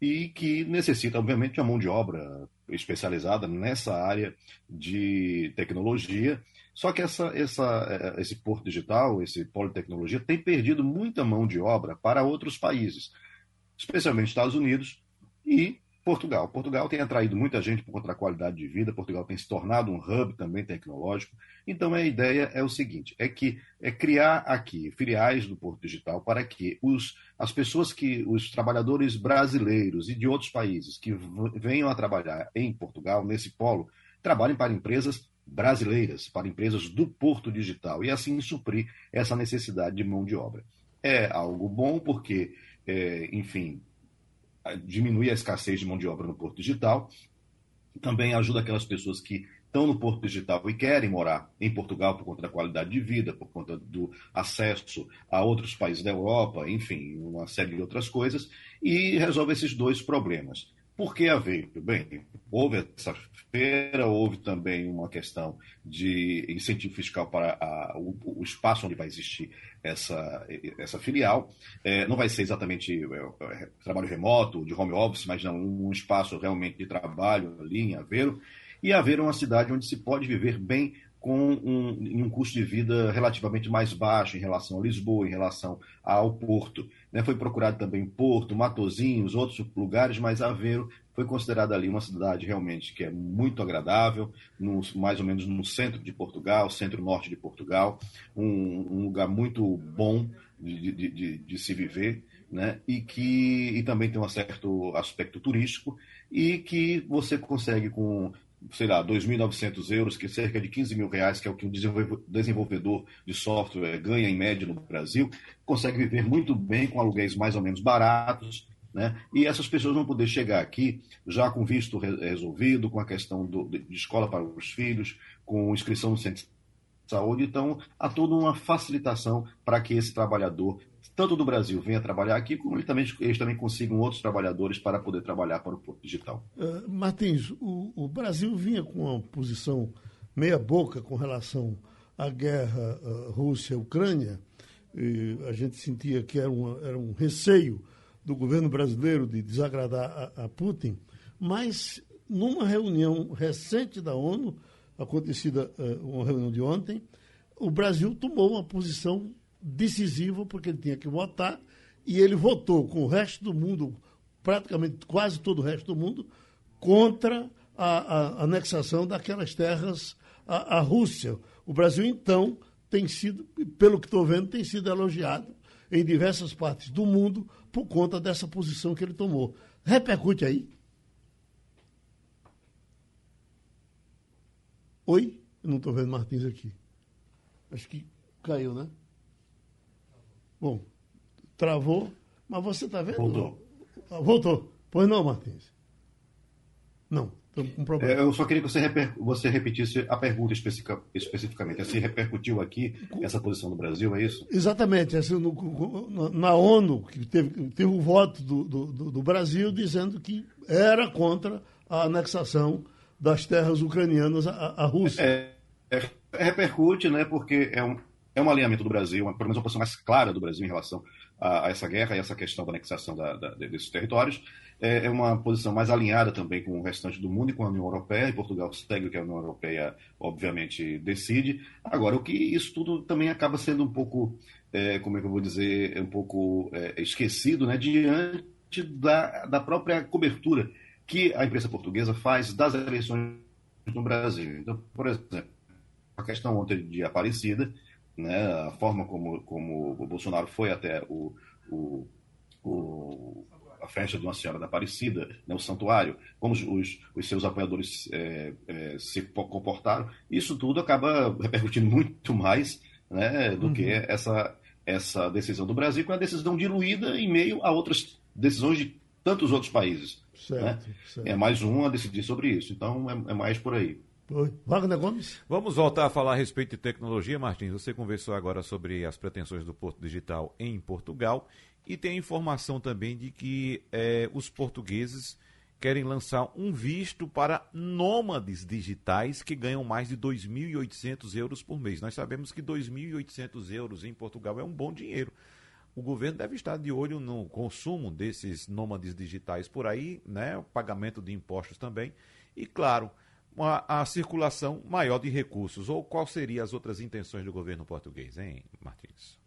E que necessita, obviamente, de uma mão de obra especializada nessa área de tecnologia. Só que essa, essa, é, esse Porto Digital, esse polo de tecnologia, tem perdido muita mão de obra para outros países especialmente Estados Unidos e Portugal. Portugal tem atraído muita gente por conta da qualidade de vida, Portugal tem se tornado um hub também tecnológico. Então a ideia é o seguinte: é que é criar aqui filiais do Porto Digital para que os, as pessoas que, os trabalhadores brasileiros e de outros países que venham a trabalhar em Portugal, nesse polo, trabalhem para empresas brasileiras, para empresas do Porto Digital, e assim suprir essa necessidade de mão de obra. É algo bom porque é, enfim, diminui a escassez de mão de obra no Porto Digital. Também ajuda aquelas pessoas que estão no Porto Digital e querem morar em Portugal por conta da qualidade de vida, por conta do acesso a outros países da Europa, enfim, uma série de outras coisas, e resolve esses dois problemas. Por que Aveiro? Bem, houve essa feira, houve também uma questão de incentivo fiscal para a, o, o, espaço onde vai existir essa, essa filial. É, não vai ser exatamente é, é, trabalho remoto, de home office, mas não, um espaço realmente de trabalho ali em Aveiro. E Aveiro é uma cidade onde se pode viver bem com um, um custo de vida relativamente mais baixo em relação a Lisboa, em relação ao Porto. Né? Foi procurado também Porto, Matozinhos, outros lugares, mas Aveiro foi considerada ali uma cidade realmente que é muito agradável, no, mais ou menos no centro de Portugal, centro-norte de Portugal, um, um, lugar muito bom de, de, de, de se viver. Né? E que e também tem um certo aspecto turístico e que você consegue com sei lá, 2.900 euros, que é cerca de 15 mil reais, que é o que um desenvolvedor de software ganha em média no Brasil, consegue viver muito bem com aluguéis mais ou menos baratos, né? E essas pessoas vão poder chegar aqui já com visto resolvido, com a questão do, de escola para os filhos, com inscrição no centro de saúde. Então, há toda uma facilitação para que esse trabalhador tanto do Brasil venha trabalhar aqui, como eles também, eles também consigam outros trabalhadores para poder trabalhar para o Porto Digital. Uh, Martins, o, o, Brasil vinha com uma posição meia-boca com relação à guerra uh, Rússia-Ucrânia. A gente sentia que era, uma, era, um receio do governo brasileiro de desagradar a, a Putin, mas numa reunião recente da ONU, acontecida uh, uma reunião de ontem, o Brasil tomou uma posição decisivo, porque ele tinha que votar, e ele votou com o resto do mundo, praticamente quase todo o resto do mundo, contra a, a anexação daquelas terras à, à Rússia. O Brasil, então, tem sido, pelo que estou vendo, tem sido elogiado em diversas partes do mundo por conta dessa posição que ele tomou. Repercute aí? Oi? Eu não estou vendo Martins aqui. Acho que caiu, né? Bom, travou, mas você está vendo? Voltou. Ah, voltou. Pois não, Martins? Não, estamos com problema. É, eu só queria que você, reper... você repetisse a pergunta especifica... especificamente. Se repercutiu aqui essa posição do Brasil, é isso? Exatamente. Assim, no, na ONU, que teve, teve o voto do, do, do Brasil dizendo que era contra a anexação das terras ucranianas à, à Rússia. É, é, repercute, né, porque é um, é um alinhamento do Brasil, uma, pelo menos uma posição mais clara do Brasil em relação a, a essa guerra e essa questão da anexação da, da, desses territórios. É, é, uma posição mais alinhada também com o restante do mundo e com a União Europeia, e Portugal segue o que a União Europeia, obviamente, decide. Agora, o que isso tudo também acaba sendo um pouco, é, como é que eu vou dizer, um pouco é, esquecido, né, diante da, da própria cobertura que a imprensa portuguesa faz das eleições no Brasil. Então, por exemplo, a questão ontem de Aparecida, né, a forma como, como o Bolsonaro foi até o, o, o, festa de uma Senhora da Aparecida, né, o santuário, como os, os, os seus apoiadores é, é, se comportaram, isso tudo acaba repercutindo muito mais né, do uhum. que essa, essa decisão do Brasil, que é uma decisão diluída em meio a outras decisões de tantos outros países. Certo, né? certo. É mais um a decidir sobre isso. Então é, é mais por aí. Wagner Gomes. Vamos voltar a falar a respeito de tecnologia, Martins. Você conversou agora sobre as pretensões do Porto Digital em Portugal e tem informação também de que é, os portugueses querem lançar um visto para nômades digitais que ganham mais de 2.800 euros por mês. Nós sabemos que 2.800 euros em Portugal é um bom dinheiro. O governo deve estar de olho no consumo desses nômades digitais por aí, né? o pagamento de impostos também. E, claro, a, a circulação maior de recursos. Ou qual seriam as outras intenções do governo português, hein, Martins?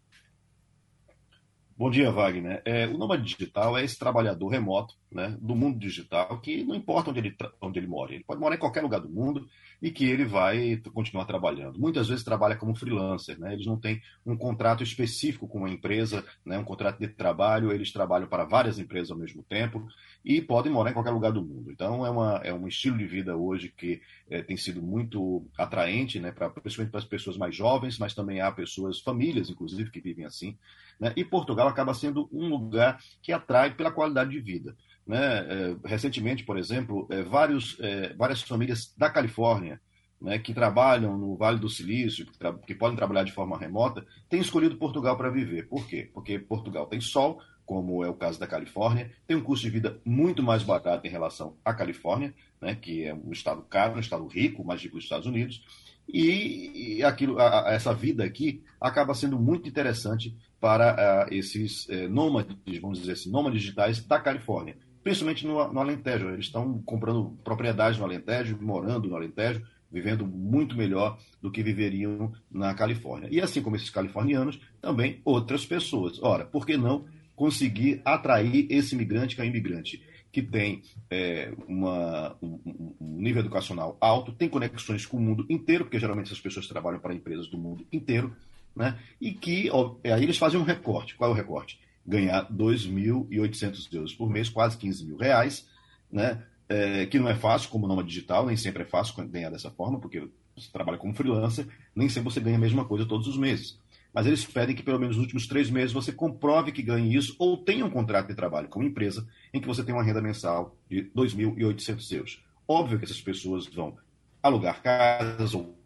Bom dia, Wagner. É, o nômade digital é esse trabalhador remoto né, do mundo digital que não importa onde ele, onde ele mora, ele pode morar em qualquer lugar do mundo e que ele vai continuar trabalhando. Muitas vezes trabalha como freelancer, né? eles não têm um contrato específico com uma empresa, né? um contrato de trabalho, eles trabalham para várias empresas ao mesmo tempo e podem morar em qualquer lugar do mundo. Então é, uma, é um estilo de vida hoje que é, tem sido muito atraente, né? pra, principalmente para as pessoas mais jovens, mas também há pessoas, famílias inclusive, que vivem assim. Né? E Portugal acaba sendo um lugar que atrai pela qualidade de vida. Né? É, recentemente, por exemplo, é, vários, é, várias famílias da Califórnia né, que trabalham no Vale do Silício, que, que, podem trabalhar de forma remota, têm escolhido Portugal para viver. Por quê? Porque Portugal tem sol, como é o caso da Califórnia, tem um custo de vida muito mais barato em relação à Califórnia, né, que é um estado caro, um estado rico, mais rico dos Estados Unidos, e, e aquilo, a, a, essa vida aqui acaba sendo muito interessante para uh, esses uh, nômades, vamos dizer assim, nômades digitais da Califórnia principalmente no, no Alentejo. Eles estão comprando propriedades no Alentejo, morando no Alentejo, vivendo muito melhor do que viveriam na Califórnia. E assim como esses californianos, também outras pessoas. Ora, por que não conseguir atrair esse imigrante que é imigrante? que tem é, uma, um, um, nível educacional alto, tem conexões com o mundo inteiro, porque geralmente essas pessoas trabalham para empresas do mundo inteiro, né? e que ó, aí eles fazem um recorte. Qual é o recorte? ganhar 2.800 euros por mês, quase 15 mil reais, né? É, que não é fácil, como nome digital, nem sempre é fácil ganhar dessa forma, porque você trabalha como freelancer, nem sempre você ganha a mesma coisa todos os meses. Mas eles pedem que pelo menos nos últimos três meses você comprove que ganhe isso ou tenha um contrato de trabalho com uma empresa em que você tem uma renda mensal de 2.800 euros. Óbvio que essas pessoas vão alugar casas ou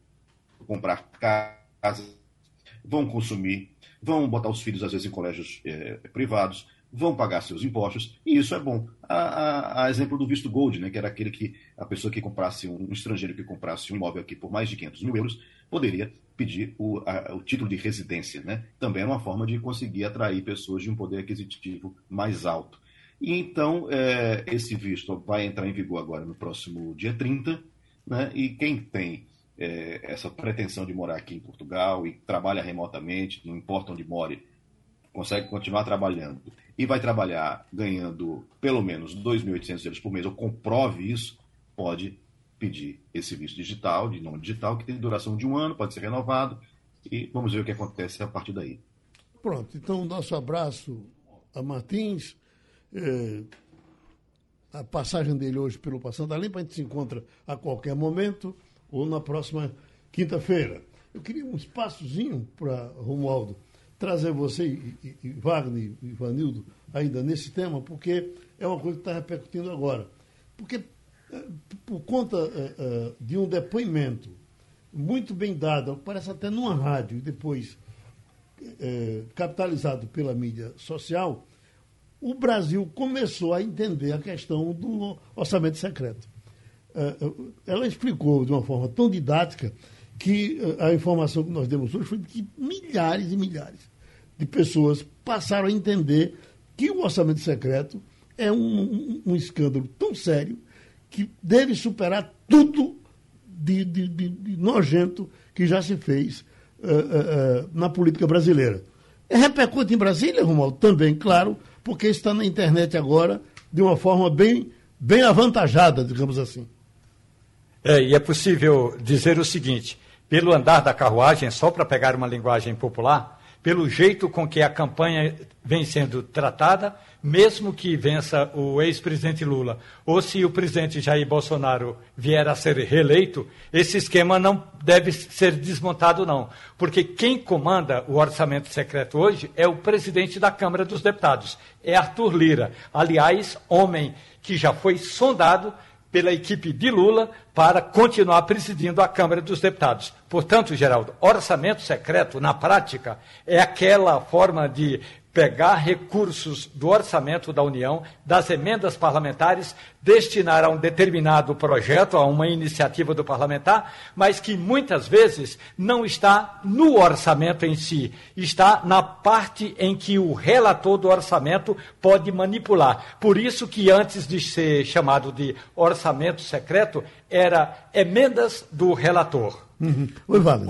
comprar casas, vão consumir, vão botar os filhos, às vezes, em colégios é, privados, vão pagar seus impostos, e isso é bom. A, a, a, exemplo do visto Gold, né, que era aquele que a pessoa que comprasse, um, um estrangeiro que comprasse um imóvel aqui por mais de 500 mil euros, poderia pedir o, a, o título de residência. Né? Também é uma forma de conseguir atrair pessoas de um poder aquisitivo mais alto. E então, é, esse visto vai entrar em vigor agora no próximo dia 30, né? e quem tem é, essa pretensão de morar aqui em Portugal e trabalha remotamente, não importa onde more, consegue continuar trabalhando e vai trabalhar ganhando pelo menos 2.800 euros por mês, ou comprove isso, pode pedir esse visto digital, de nome digital, que tem duração de um ano, pode ser renovado, e vamos ver o que acontece a partir daí. Pronto, então nosso abraço a Martins. É, a passagem dele hoje pelo Passando a Limpa, a gente se encontra a qualquer momento ou na próxima quinta-feira. Eu queria um espaçozinho para Romualdo trazer você e, e, Wagner e Ivanildo ainda nesse tema, porque é uma coisa que está repercutindo agora. Porque, eh, por conta é, é, de um depoimento muito bem dado, parece até numa rádio, e depois capitalizado pela mídia social, o Brasil começou a entender a questão do orçamento secreto. Ela explicou de uma forma tão didática que a informação que nós demos hoje foi que milhares e milhares de pessoas passaram a entender que o orçamento secreto é um, um, escândalo tão sério que deve superar tudo de, de, de, de nojento que já se fez uh, uh, na política brasileira. É repercute em Brasília, Romualdo? Também, claro, porque está na internet agora de uma forma bem, bem avantajada, digamos assim. É, e é possível dizer o seguinte: pelo andar da carruagem, só para pegar uma linguagem popular, pelo jeito com que a campanha vem sendo tratada, mesmo que vença o ex-presidente Lula, ou se o presidente Jair Bolsonaro vier a ser reeleito, esse esquema não deve ser desmontado, não. Porque quem comanda o orçamento secreto hoje é o presidente da Câmara dos Deputados, é Arthur Lira. Aliás, homem que já foi sondado pela equipe de Lula para continuar presidindo a Câmara dos Deputados. Portanto, Geraldo, orçamento secreto, na prática, é aquela forma de pegar recursos do orçamento da União, das emendas parlamentares, destinar a um determinado projeto, a uma iniciativa do parlamentar, mas que muitas vezes não está no orçamento em si, está na parte em que o relator do orçamento pode manipular. Por isso que antes de ser chamado de orçamento secreto, era emendas do relator. Uhum.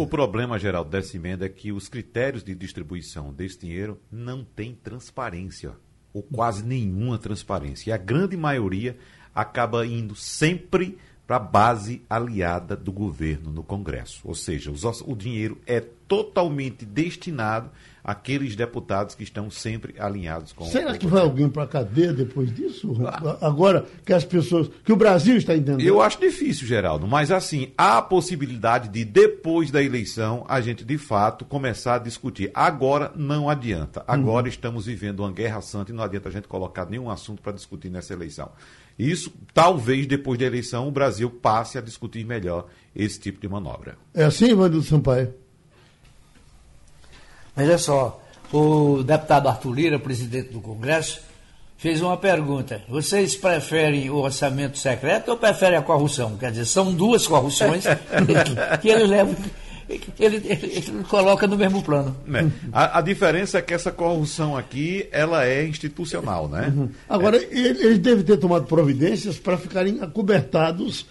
o problema, Geraldo, dessa emenda é que os critérios de distribuição desse dinheiro não têm transparência, ou quase nenhuma transparência. E a grande maioria acaba indo sempre para a base aliada do governo no Congresso. Ou seja, os, o dinheiro é totalmente destinado àqueles deputados que estão sempre alinhados com Será que vai alguém para a cadeia depois disso? Ah. Agora que as pessoas. que o Brasil está entendendo. Eu acho difícil, Geraldo, mas assim, há a possibilidade de, depois da eleição, a gente de fato começar a discutir. Agora não adianta. Agora uhum. estamos vivendo uma guerra santa e não adianta a gente colocar nenhum assunto para discutir nessa eleição. Isso, talvez, depois da eleição, o Brasil passe a discutir melhor esse tipo de manobra. É assim, Ivanildo Sampaio? Mas é só, o deputado Arthur Lira, presidente do Congresso, fez uma pergunta. Vocês preferem o orçamento secreto ou preferem a corrupção? Quer dizer, são duas corrupções *laughs* que ele leva. Ele, ele, ele, coloca no mesmo plano. É. A, a, diferença é que essa corrupção aqui ela é institucional, né? Uhum. Agora, é. ele, ele deve ter tomado providências para ficarem acobertados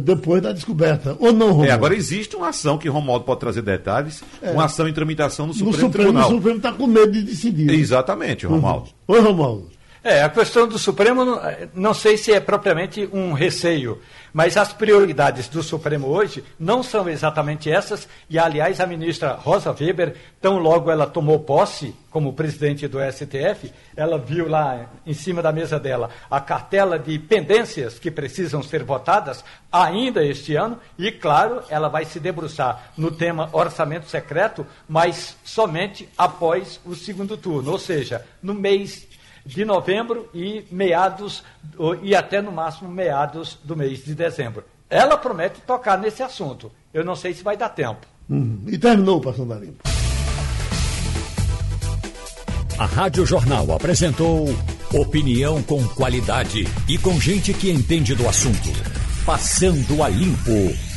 depois da descoberta, ou não, Romualdo? É, agora existe uma ação que Romualdo pode trazer detalhes, é. uma ação em tramitação no Supremo, no Supremo Tribunal. O Supremo está com medo de decidir. Exatamente, Romualdo. Uhum. Oi, Romualdo. É, a questão do Supremo, não sei se é propriamente um receio, mas as prioridades do Supremo hoje não são exatamente essas, e aliás a ministra Rosa Weber, tão logo ela tomou posse como presidente do STF, ela viu lá em cima da mesa dela a cartela de pendências que precisam ser votadas ainda este ano, e claro, ela vai se debruçar no tema orçamento secreto, mas somente após o segundo turno, ou seja, no mês de novembro e meados, e até no máximo meados do mês de dezembro. Ela promete tocar nesse assunto. Eu não sei se vai dar tempo. Uhum. E terminou o Passando a Limpo. A Rádio Jornal apresentou opinião com qualidade e com gente que entende do assunto. Passando a Limpo.